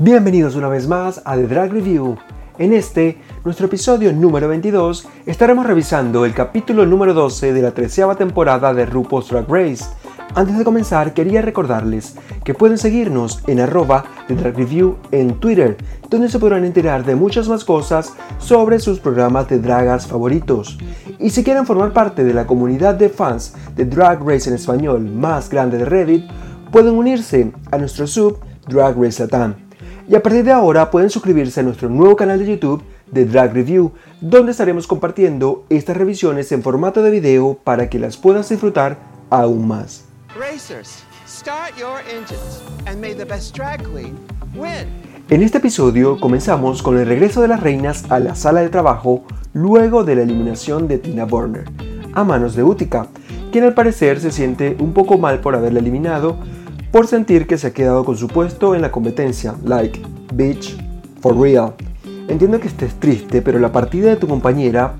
Bienvenidos una vez más a The Drag Review. En este, nuestro episodio número 22, estaremos revisando el capítulo número 12 de la treceava temporada de RuPaul's Drag Race. Antes de comenzar, quería recordarles que pueden seguirnos en arroba The Drag Review en Twitter, donde se podrán enterar de muchas más cosas sobre sus programas de dragas favoritos. Y si quieren formar parte de la comunidad de fans de Drag Race en español más grande de Reddit, pueden unirse a nuestro sub Drag Race Latam y a partir de ahora pueden suscribirse a nuestro nuevo canal de YouTube de Drag Review, donde estaremos compartiendo estas revisiones en formato de video para que las puedas disfrutar aún más. En este episodio comenzamos con el regreso de las reinas a la sala de trabajo luego de la eliminación de Tina Burner a manos de Utica, quien al parecer se siente un poco mal por haberla eliminado por sentir que se ha quedado con su puesto en la competencia, like, bitch, for real. Entiendo que estés triste, pero la partida de tu compañera,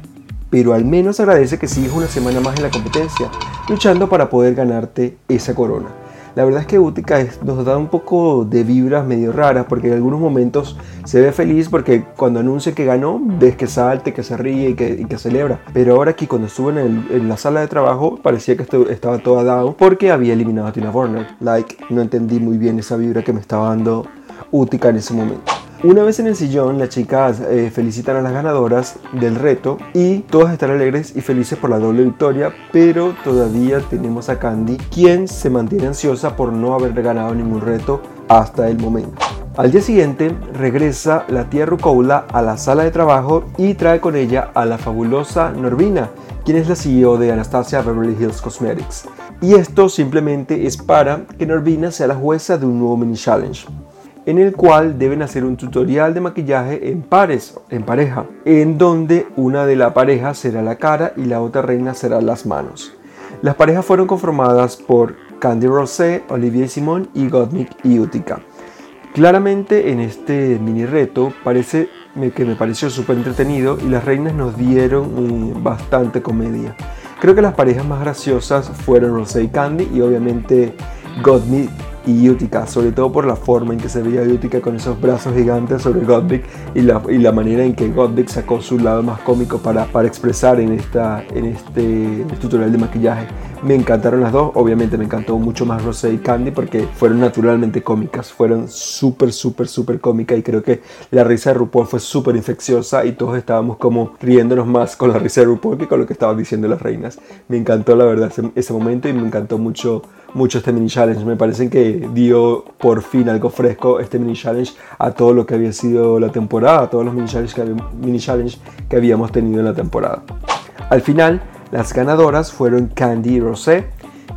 pero al menos agradece que sigues una semana más en la competencia, luchando para poder ganarte esa corona. La verdad es que Utica nos da un poco de vibras medio raras porque en algunos momentos se ve feliz porque cuando anuncia que ganó ves que salte, que se ríe y que, celebra. Pero ahora aquí cuando estuvo en, la sala de trabajo parecía que estaba toda down porque había eliminado a Tina Warner. Like, no entendí muy bien esa vibra que me estaba dando Utica en ese momento. Una vez en el sillón, las chicas eh, felicitan a las ganadoras del reto y todas están alegres y felices por la doble victoria, pero todavía tenemos a Candy, quien se mantiene ansiosa por no haber ganado ningún reto hasta el momento. Al día siguiente regresa la tía Rucola a la sala de trabajo y trae con ella a la fabulosa Norvina, quien es la CEO de Anastasia Beverly Hills Cosmetics. Y esto simplemente es para que Norvina sea la jueza de un nuevo mini challenge en el cual deben hacer un tutorial de maquillaje en pares, en pareja, en donde una de la pareja será la cara y la otra reina será las manos. Las parejas fueron conformadas por Candy Rosé, Olivier Simon y Gottmik y Utica. Claramente en este mini reto parece que me pareció súper entretenido y las reinas nos dieron eh, bastante comedia. Creo que las parejas más graciosas fueron Rosé y Candy y obviamente Gottmik y Utica, sobre todo por la forma en que se veía Utica con esos brazos gigantes sobre Godric y la, y la manera en que Godric sacó su lado más cómico para, para expresar en, esta, en este tutorial de maquillaje. Me encantaron las dos, obviamente me encantó mucho más Rosé y Candy porque fueron naturalmente cómicas, fueron súper, súper, súper cómicas y creo que la risa de RuPaul fue súper infecciosa y todos estábamos como riéndonos más con la risa de RuPaul que con lo que estaban diciendo las reinas. Me encantó la verdad ese, momento y me encantó mucho mucho este mini challenge. Me parece que dio por fin algo fresco este mini challenge a todo lo que había sido la temporada, a todos los mini challenge que, mini challenge que habíamos tenido en la temporada. Al final, las ganadoras furon Candy Rosé,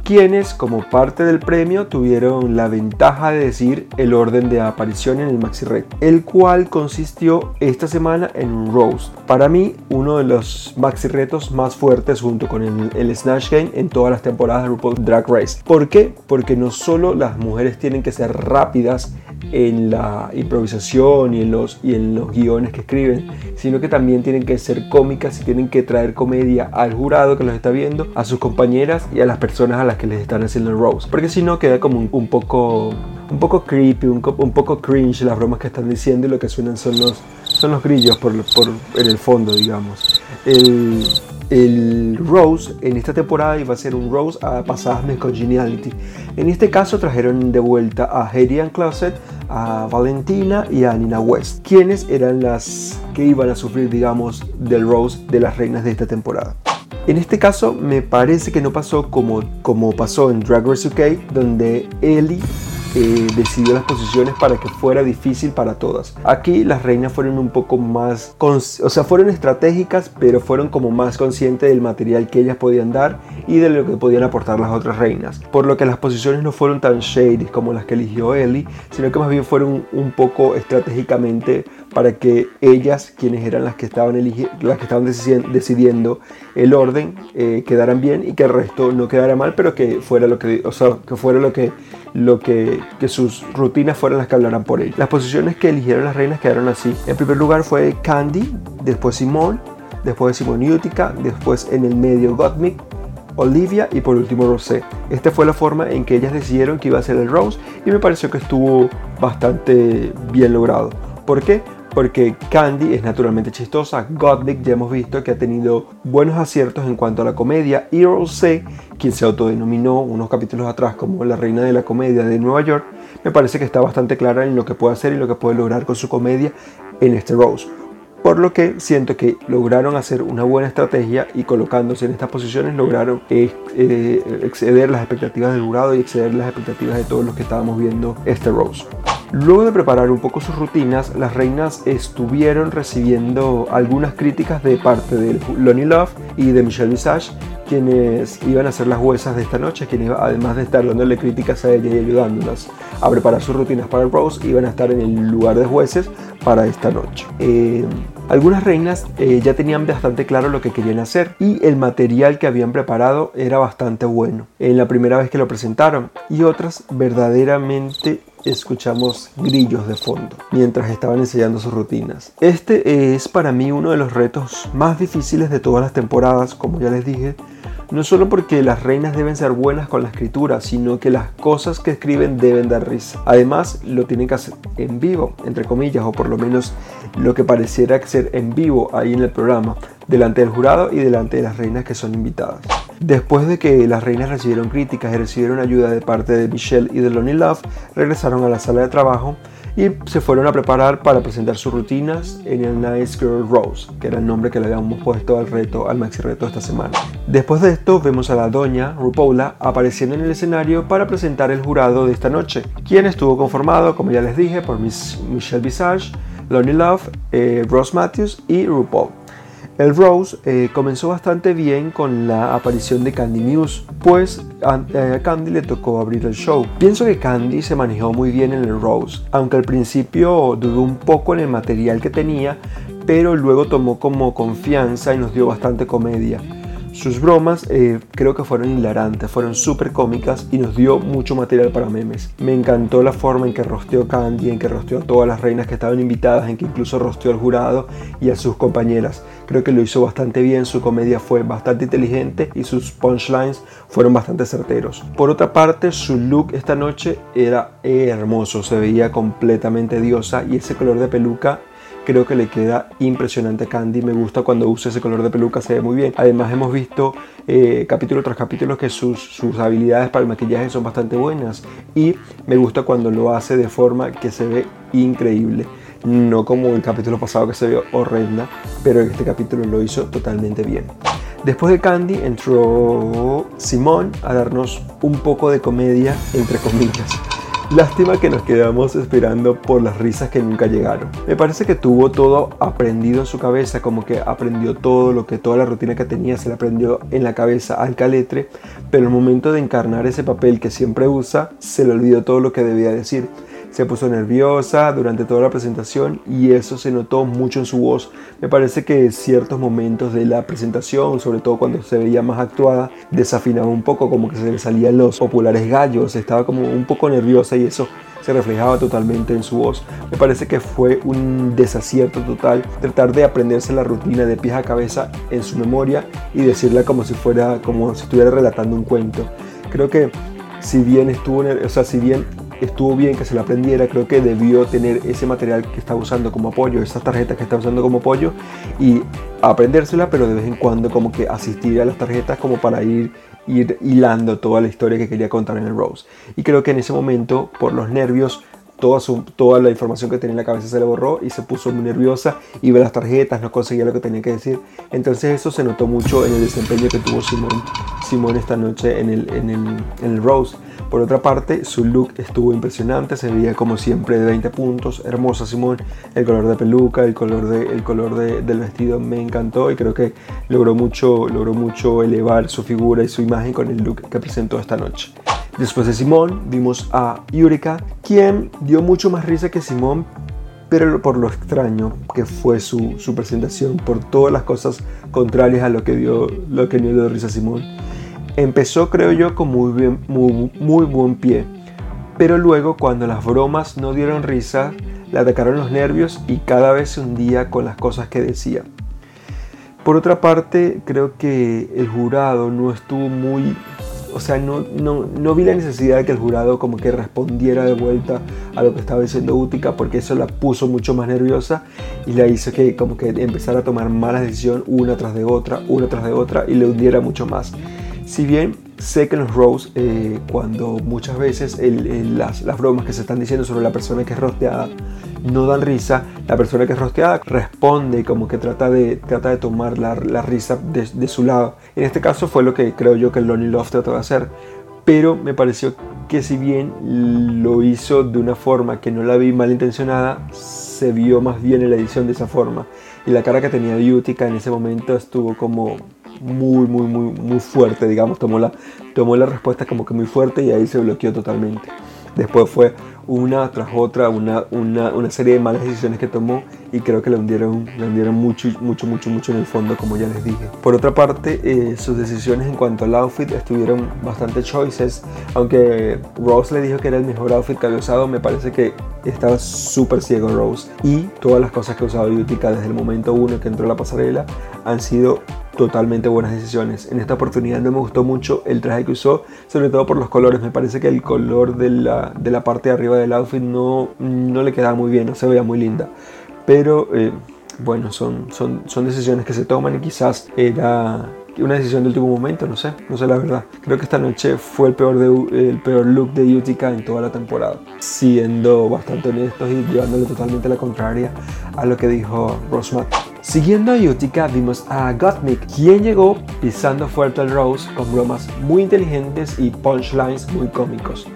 quienes como parte del premio tuvieron la ventaja de decir el orden de aparición en el Maxi Red, el cual consistió esta semana en un roast. Para mí, uno de los Maxi Retos más fuertes junto con el, el Snatch Game en todas las temporadas de RuPaul Drag Race. ¿Por qué? Porque no solo las mujeres tienen que ser rápidas en la improvisación y en los, y en los guiones que escriben, sino que también tienen que ser cómicas y tienen que traer comedia al jurado que los está viendo, a sus compañeras y a las personas a las que les están haciendo el roast. Porque si no queda como un, poco un poco creepy, un, un, poco cringe las bromas que están diciendo y lo que suenan son los, son los grillos por, por en el fondo, digamos. El, el Rose en esta temporada iba a ser un Rose a pasadas Congeniality. En este caso trajeron de vuelta a Heidi Closet, a Valentina y a Nina West, quienes eran las que iban a sufrir, digamos, del Rose de las reinas de esta temporada. En este caso me parece que no pasó como, como pasó en Drag Race UK, donde Ellie decidió las posiciones para que fuera difícil para todas. Aquí las reinas fueron un poco más, o sea, fueron estratégicas, pero fueron como más conscientes del material que ellas podían dar y de lo que podían aportar las otras reinas. Por lo que las posiciones no fueron tan shady como las que eligió Ellie, sino que más bien fueron un poco estratégicamente para que ellas, quienes eran las que estaban, las que estaban decidiendo el orden, eh, quedaran bien y que el resto no quedara mal, pero que fuera lo que, o sea, que fuera lo que, lo que, que sus rutinas fueran las que hablaran por ellos. Las posiciones que eligieron las reinas quedaron así. En primer lugar fue Candy, después Simone, después Simone Utica, después en el medio Gottmik, Olivia y por último Rosé. Esta fue la forma en que ellas decidieron que iba a ser el Rose y me pareció que estuvo bastante bien logrado. ¿Por qué? Porque Candy es naturalmente chistosa, Godlick ya hemos visto que ha tenido buenos aciertos en cuanto a la comedia, y Rose, quien se autodenominó unos capítulos atrás como la reina de la comedia de Nueva York, me parece que está bastante clara en lo que puede hacer y lo que puede lograr con su comedia en este Rose. Por lo que siento que lograron hacer una buena estrategia y colocándose en estas posiciones lograron eh, eh, exceder las expectativas del jurado y exceder las expectativas de todos los que estábamos viendo este Rose. Luego de preparar un poco sus rutinas, las reinas estuvieron recibiendo algunas críticas de parte de Lonnie Love y de Michelle Visage, quienes iban a ser las juezas de esta noche, quienes además de estar dándole críticas a ella y ayudándolas a preparar sus rutinas para Rose, iban a estar en el lugar de jueces para esta noche. Eh, algunas reinas eh, ya tenían bastante claro lo que querían hacer y el material que habían preparado era bastante bueno en la primera vez que lo presentaron y otras verdaderamente escuchamos grillos de fondo mientras estaban enseñando sus rutinas. Este es para mí uno de los retos más difíciles de todas las temporadas, como ya les dije, no solo porque las reinas deben ser buenas con la escritura, sino que las cosas que escriben deben dar risa. Además, lo tienen que hacer en vivo, entre comillas, o por lo menos lo que pareciera ser en vivo ahí en el programa, delante del jurado y delante de las reinas que son invitadas. Después de que las reinas recibieron críticas y recibieron ayuda de parte de Michelle y de Lonnie Love, regresaron a la sala de trabajo y se fueron a preparar para presentar sus rutinas en el Nice Girl Rose, que era el nombre que le habíamos puesto al reto, al maxi reto esta semana. Después de esto vemos a la doña Rupaula apareciendo en el escenario para presentar el jurado de esta noche, quien estuvo conformado, como ya les dije, por Miss Michelle Visage, Lonnie Love, eh, Ross Matthews y RuPaul. El Rose eh, comenzó bastante bien con la aparición de Candy Muse, pues eh, a Candy le tocó abrir el show. Pienso que Candy se manejó muy bien en el Rose, aunque al principio dudó un poco en el material que tenía, pero luego tomó como confianza y nos dio bastante comedia. Sus bromas eh, creo que fueron hilarantes, fueron súper cómicas y nos dio mucho material para memes. Me encantó la forma en que rosteó Candy, en que rosteó a todas las reinas que estaban invitadas, en que incluso rosteó al jurado y a sus compañeras. Creo que lo hizo bastante bien, su comedia fue bastante inteligente y sus punchlines fueron bastante certeros. Por otra parte, su look esta noche era hermoso, se veía completamente diosa y ese color de peluca creo que le queda impresionante a Candy. Me gusta cuando usa ese color de peluca, se ve muy bien. Además hemos visto eh, capítulo tras capítulo que sus, sus habilidades para el maquillaje son bastante buenas y me gusta cuando lo hace de forma que se ve increíble. No como el capítulo pasado que se ve horrenda, pero este capítulo lo hizo totalmente bien. Después de Candy entró Simón a darnos un poco de comedia, entre comillas. Lástima que nos quedamos esperando por las risas que nunca llegaron. Me parece que tuvo todo aprendido en su cabeza, como que aprendió todo lo que toda la rutina que tenía se le aprendió en la cabeza al caletre, pero el momento de encarnar ese papel que siempre usa, se le olvidó todo lo que debía decir se puso nerviosa durante toda la presentación y eso se notó mucho en su voz. Me parece que ciertos momentos de la presentación, sobre todo cuando se veía más actuada, desafinaba un poco, como que se le salían los populares gallos, estaba como un poco nerviosa y eso se reflejaba totalmente en su voz. Me parece que fue un desacierto total tratar de aprenderse la rutina de pies a cabeza en su memoria y decirla como si fuera como si estuviera relatando un cuento. Creo que si bien estuvo, o sea, si bien estuvo bien que se la aprendiera, creo que debió tener ese material que está usando como apoyo, esas tarjetas que está usando como apoyo y aprendérsela, pero de vez en cuando como que asistir a las tarjetas como para ir, ir hilando toda la historia que quería contar en el Rose. Y creo que en ese momento, por los nervios, Toda, toda, la información que tenía en la cabeza se le borró y se puso muy nerviosa y ve las tarjetas, no conseguía lo que tenía que decir. Entonces eso se notó mucho en el desempeño que tuvo Simón, Simón esta noche en el, en el, en el Rose. Por otra parte, su look estuvo impresionante, se veía como siempre de 20 puntos, hermosa Simón, el color de peluca, el color, de, el color del vestido me encantó y creo que logró mucho, logró mucho elevar su figura y su imagen con el look que presentó esta noche. Después de Simón vimos a Yurika, quien dio mucho más risa que Simón, pero por lo extraño que fue su, su, presentación, por todas las cosas contrarias a lo que dio, lo que dio risa Simón. Empezó, creo yo, con muy, bien, muy, muy buen pie, pero luego cuando las bromas no dieron risa, le atacaron los nervios y cada vez se hundía con las cosas que decía. Por otra parte, creo que el jurado no estuvo muy o sea, no, no, no, vi la necesidad de que el jurado como que respondiera de vuelta a lo que estaba diciendo Utica porque eso la puso mucho más nerviosa y la hizo que como que empezara a tomar malas decisiones una tras de otra, una tras de otra y le hundiera mucho más. Si bien sé que en los Rose, eh, cuando muchas veces las, las bromas que se están diciendo sobre la persona que es rosteada no dan risa, la persona que es rosteada responde como que trata de, trata de tomar la, la risa de, de, su lado. En este caso fue lo que creo yo que Lonnie Love trató de hacer, pero me pareció que si bien lo hizo de una forma que no la vi malintencionada, se vio más bien en la edición de esa forma. Y la cara que tenía Utica en ese momento estuvo como muy, muy, muy, muy fuerte, digamos, tomó la, tomó la respuesta como que muy fuerte y ahí se bloqueó totalmente. Después fue una tras otra, una, una, una, serie de malas decisiones que tomó y creo que le hundieron, le hundieron mucho, mucho, mucho, mucho en el fondo, como ya les dije. Por otra parte, eh, sus decisiones en cuanto al outfit estuvieron bastante choices, aunque Rose le dijo que era el mejor outfit que había usado, me parece que estaba súper ciego Rose y todas las cosas que ha usado Utica desde el momento uno que entró a la pasarela han sido totalmente buenas decisiones. En esta oportunidad no me gustó mucho el traje que usó, sobre todo por los colores. Me parece que el color de la, de la parte de arriba del outfit no, no le quedaba muy bien, no se veía muy linda. Pero eh, bueno, son, son, son decisiones que se toman y quizás era una decisión de último momento, no sé, no sé la verdad. Creo que esta noche fue el peor, de, el peor look de Utica en toda la temporada, siendo bastante honestos y llevándole totalmente la contraria a lo que dijo Rosmat. Siguiendo a Utica vimos a Gottmik, quien llegó pisando fuerte el Rose con bromas muy inteligentes y punchlines muy cómicos.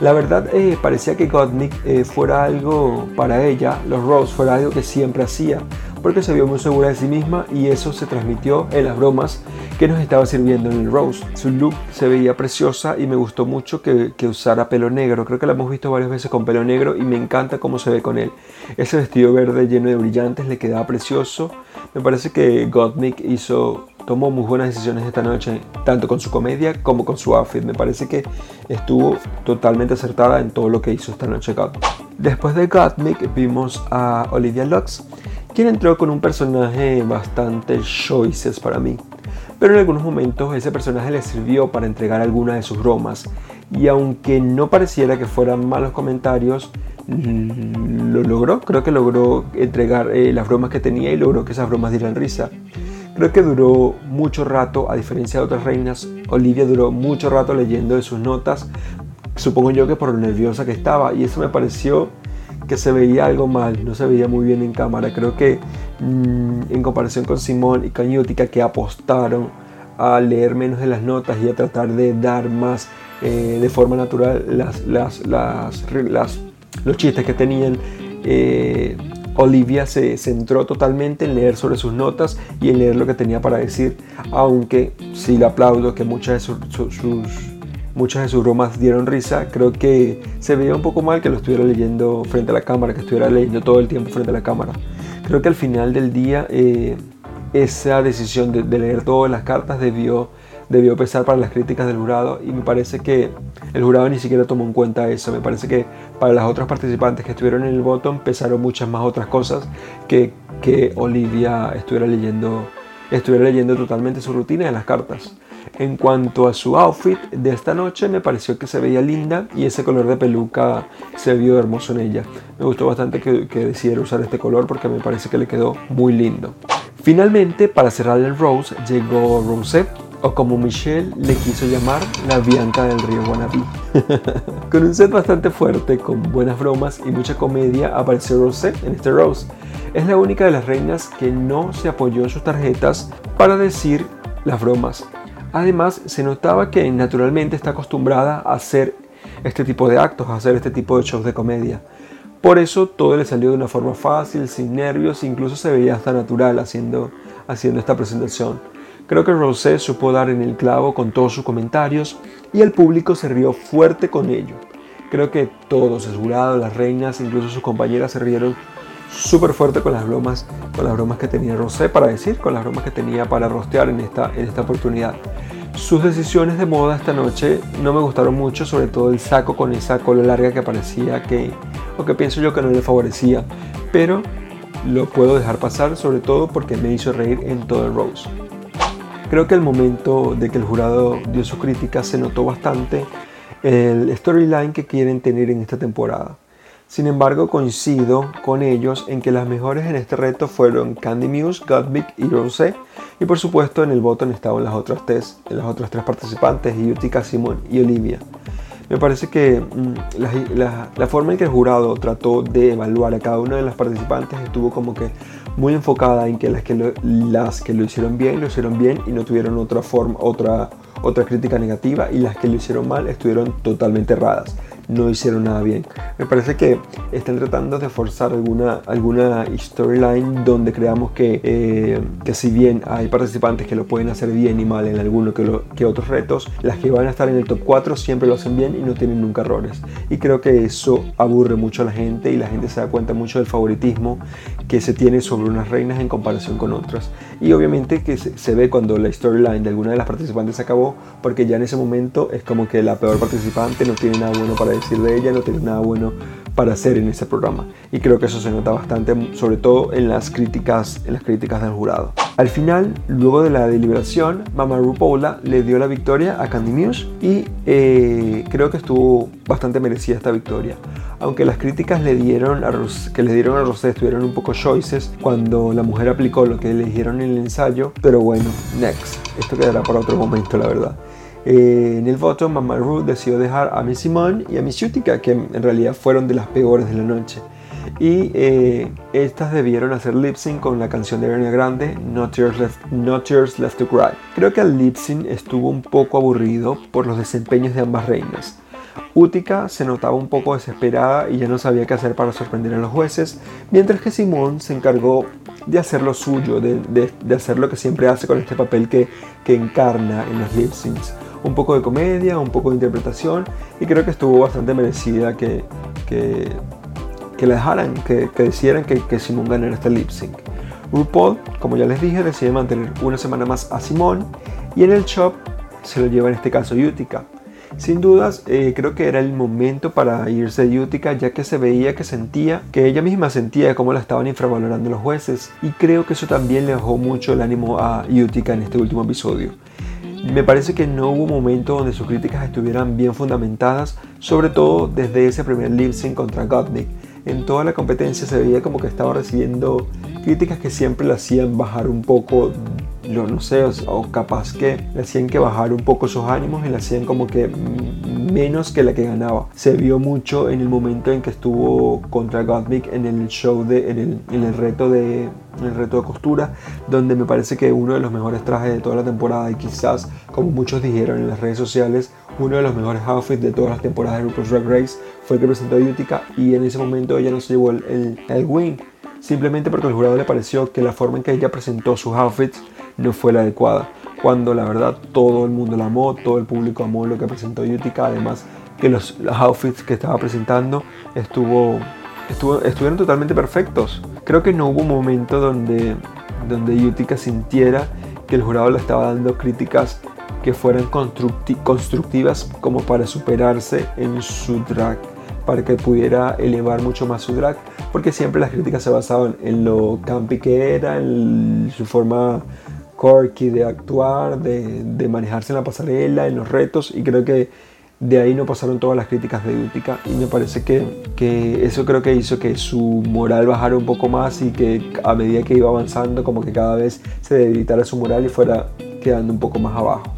La verdad eh, parecía que Gottmik eh, fuera algo para ella, los Rose fuera algo que siempre hacía, porque se vio muy segura de sí misma y eso se transmitió en las bromas que nos estaba sirviendo en el Rose. Su look se veía preciosa y me gustó mucho que, usara pelo negro. Creo que la hemos visto varias veces con pelo negro y me encanta cómo se ve con él. Ese vestido verde lleno de brillantes le quedaba precioso. Me parece que Gottmik hizo tomó muy buenas decisiones esta noche, tanto con su comedia como con su outfit. Me parece que estuvo totalmente acertada en todo lo que hizo esta noche Gottmik. Después de Gottmik vimos a Olivia Lux, quien entró con un personaje bastante choices para mí. Pero en algunos momentos ese personaje le sirvió para entregar algunas de sus bromas. Y aunque no pareciera que fueran malos comentarios, lo logró. Creo que logró entregar eh, las bromas que tenía y logró que esas bromas dieran risa. Creo que duró mucho rato, a diferencia de otras reinas, Olivia duró mucho rato leyendo de sus notas, supongo yo que por lo nerviosa que estaba, y eso me pareció que se veía algo mal, no se veía muy bien en cámara. Creo que mm, en comparación con Simón y Cañútica que apostaron a leer menos de las notas y a tratar de dar más eh, de forma natural las, las, las, los chistes que tenían, eh, Olivia se centró totalmente en leer sobre sus notas y en leer lo que tenía para decir, aunque sí le aplaudo que muchas de sus Muchas de sus bromas dieron risa. Creo que se veía un poco mal que lo estuviera leyendo frente a la cámara, que estuviera leyendo todo el tiempo frente a la cámara. Creo que al final del día eh, esa decisión de, leer todas las cartas debió, debió pesar para las críticas del jurado y me parece que el jurado ni siquiera tomó en cuenta eso. Me parece que para las otras participantes que estuvieron en el botón pesaron muchas más otras cosas que Olivia estuviera leyendo, estuviera leyendo totalmente su rutina de las cartas. En cuanto a su outfit de esta noche, me pareció que se veía linda y ese color de peluca se vio hermoso en ella. Me gustó bastante que, decidiera usar este color porque me parece que le quedó muy lindo. Finalmente, para cerrar el Rose, llegó Rosette, o como Michelle le quiso llamar, la Bianca del río Guanabí. con un set bastante fuerte, con buenas bromas y mucha comedia, apareció Rosette en este Rose. Es la única de las reinas que no se apoyó en sus tarjetas para decir las bromas. Además, se notaba que naturalmente está acostumbrada a hacer este tipo de actos, a hacer este tipo de shows de comedia. Por eso todo le salió de una forma fácil, sin nervios, incluso se veía hasta natural haciendo, haciendo esta presentación. Creo que Rosé supo dar en el clavo con todos sus comentarios y el público se rió fuerte con ello. Creo que todos, el jurado, las reinas, incluso sus compañeras se rieron súper fuerte con las bromas, con las bromas que tenía Rosé para decir, con las bromas que tenía para rostear en esta, en esta oportunidad. Sus decisiones de moda esta noche no me gustaron mucho, sobre todo el saco con esa cola larga que parecía que, o que pienso yo que no le favorecía, pero lo puedo dejar pasar, sobre todo porque me hizo reír en todo el Rose. Creo que el momento de que el jurado dio su crítica se notó bastante el storyline que quieren tener en esta temporada. Sin embargo, coincido con ellos en que las mejores en este reto fueron Candy Muse, Godmick y Rosé, y por supuesto en el botón estaban las otras tres, las otras tres participantes, Utica, Simon y Olivia. Me parece que mm, la, forma en que el jurado trató de evaluar a cada una de las participantes estuvo como que muy enfocada en que las que lo, las que lo hicieron bien lo hicieron bien y no tuvieron otra forma, otra, otra crítica negativa y las que lo hicieron mal estuvieron totalmente erradas no hicieron nada bien. Me parece que están tratando de forzar alguna, alguna storyline donde creamos que, eh, que si bien hay participantes que lo pueden hacer bien y mal en alguno que, que otros retos, las que van a estar en el top 4 siempre lo hacen bien y no tienen nunca errores. Y creo que eso aburre mucho a la gente y la gente se da cuenta mucho del favoritismo que se tiene sobre unas reinas en comparación con otras. Y obviamente que se, se ve cuando la storyline de alguna de las participantes se acabó, porque ya en ese momento es como que la peor participante no tiene nada bueno para decir de ella, no tiene nada bueno para hacer en ese programa. Y creo que eso se nota bastante, sobre todo en las críticas, en las críticas del jurado. Al final, luego de la deliberación, Mama RuPaula le dio la victoria a Candy Muse y eh, creo que estuvo bastante merecida esta victoria. Aunque las críticas le dieron a que le dieron a Rosé estuvieron un poco choices cuando la mujer aplicó lo que le dijeron en el ensayo, pero bueno, next. Esto quedará para otro momento, la verdad. Eh, en el voto, Mama Ruth decidió dejar a Miss Simone y a Miss Utica, que en realidad fueron de las peores de la noche. Y eh, estas debieron hacer lip sync con la canción de Ariana Grande, No Tears, Left, Left to Cry. Creo que el lip sync estuvo un poco aburrido por los desempeños de ambas reinas. Utica se notaba un poco desesperada y ya no sabía qué hacer para sorprender a los jueces, mientras que Simone se encargó de hacer lo suyo, de, de, hacer lo que siempre hace con este papel que, que encarna en los lip syncs un poco de comedia, un poco de interpretación y creo que estuvo bastante merecida que, que, que la dejaran, que, que decidieran que, que Simón ganara este lip sync. RuPaul, como ya les dije, decide mantener una semana más a Simón y en el shop se lo lleva en este caso Utica. Sin dudas, eh, creo que era el momento para irse de Utica, ya que se veía que sentía, que ella misma sentía cómo la estaban infravalorando los jueces, y creo que eso también le bajó mucho el ánimo a Utica en este último episodio. Me parece que no hubo momento donde sus críticas estuvieran bien fundamentadas, sobre todo desde ese primer lip contra Gottmik. En toda la competencia se veía como que estaba recibiendo críticas que siempre le hacían bajar un poco yo no sé, o, capaz que le hacían que bajar un poco sus ánimos y le hacían como que menos que la que ganaba. Se vio mucho en el momento en que estuvo contra Gottmik en el show, de, en, el, en el reto de el reto de costura, donde me parece que uno de los mejores trajes de toda la temporada y quizás, como muchos dijeron en las redes sociales, uno de los mejores outfits de todas las temporadas de RuPaul's Drag Race fue el que presentó Utica y en ese momento ella no se llevó el, el, el win, simplemente porque al jurado le pareció que la forma en que ella presentó sus outfits no fue la adecuada. Cuando la verdad todo el mundo la amó, todo el público amó lo que presentó Utica, además que los, outfits que estaba presentando estuvo, estuvo, estuvieron totalmente perfectos. Creo que no hubo un momento donde, donde Utica sintiera que el jurado le estaba dando críticas que fueran constructivas como para superarse en su drag, para que pudiera elevar mucho más su drag, porque siempre las críticas se basaban en lo campi que era, en su forma quirky de actuar, de, manejarse en la pasarela, en los retos, y creo que de ahí no pasaron todas las críticas de Utica y me parece que, que, eso creo que hizo que su moral bajara un poco más y que a medida que iba avanzando como que cada vez se debilitara su moral y fuera quedando un poco más abajo.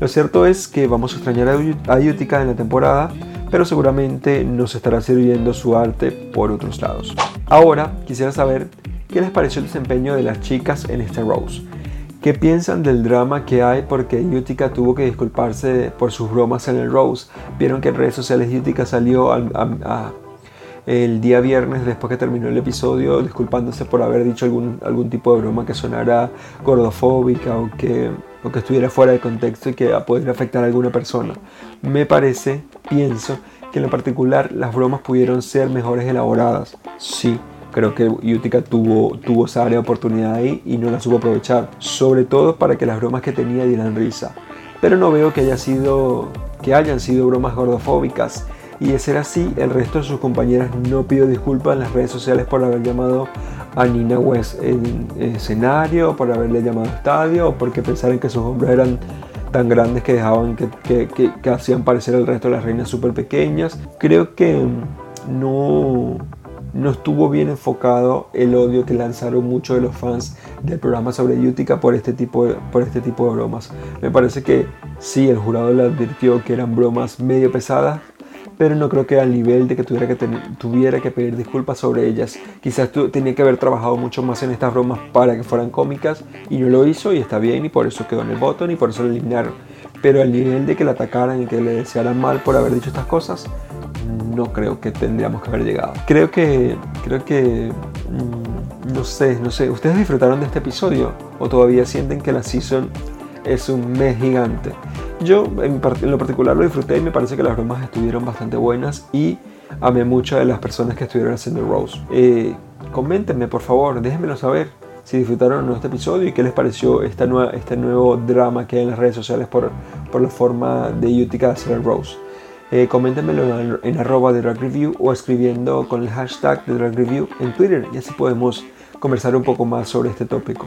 Lo cierto es que vamos a extrañar a Utica en la temporada, pero seguramente nos estará sirviendo su arte por otros lados. Ahora quisiera saber qué les pareció el desempeño de las chicas en este Rose. ¿Qué piensan del drama que hay porque Utica tuvo que disculparse por sus bromas en el Rose? Vieron que en redes sociales Utica salió el día viernes después que terminó el episodio disculpándose por haber dicho algún, algún tipo de broma que sonara gordofóbica o que, o que estuviera fuera de contexto y que pudiera afectar a alguna persona. Me parece, pienso, que en lo particular las bromas pudieron ser mejores elaboradas. Sí, Creo que Utica tuvo, tuvo esa área de oportunidad ahí y no la supo aprovechar. Sobre todo para que las bromas que tenía dieran risa. Pero no veo que, haya sido, que hayan sido bromas gordofóbicas. Y de ser así, el resto de sus compañeras no pidió disculpas en las redes sociales por haber llamado a Nina West en, escenario, por haberle llamado estadio, o porque pensaran que sus hombros eran tan grandes que dejaban que, que, hacían parecer al resto de las reinas súper pequeñas. Creo que no, no estuvo bien enfocado el odio que lanzaron muchos de los fans del programa sobre Utica por este tipo por este tipo de bromas. Me parece que sí, el jurado le advirtió que eran bromas medio pesadas, pero no creo que al nivel de que tuviera que, tuviera que pedir disculpas sobre ellas. Quizás tenía que haber trabajado mucho más en estas bromas para que fueran cómicas y no lo hizo y está bien y por eso quedó en el botón y por eso lo eliminaron. Pero al nivel de que la atacaran y que le desearan mal por haber dicho estas cosas, no creo que tendríamos que haber llegado. Creo que, creo que, mm, no sé, no sé, ¿ustedes disfrutaron de este episodio o todavía sienten que la season es un mes gigante? Yo en, lo particular lo disfruté y me parece que las bromas estuvieron bastante buenas y amé mucho de las personas que estuvieron haciendo Rose. Eh, coméntenme por favor, déjenmelo saber si disfrutaron de este episodio y qué les pareció esta nueva, este nuevo drama que hay en las redes sociales por, por la forma de Utica de hacer Rose. Eh, coméntenmelo en, arroba de Drag Review o escribiendo con el hashtag de Drag Review en Twitter y así podemos conversar un poco más sobre este tópico.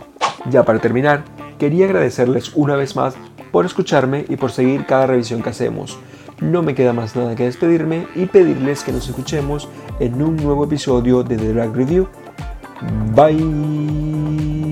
Ya para terminar, quería agradecerles una vez más por escucharme y por seguir cada revisión que hacemos. No me queda más nada que despedirme y pedirles que nos escuchemos en un nuevo episodio de The Drag Review. Bye.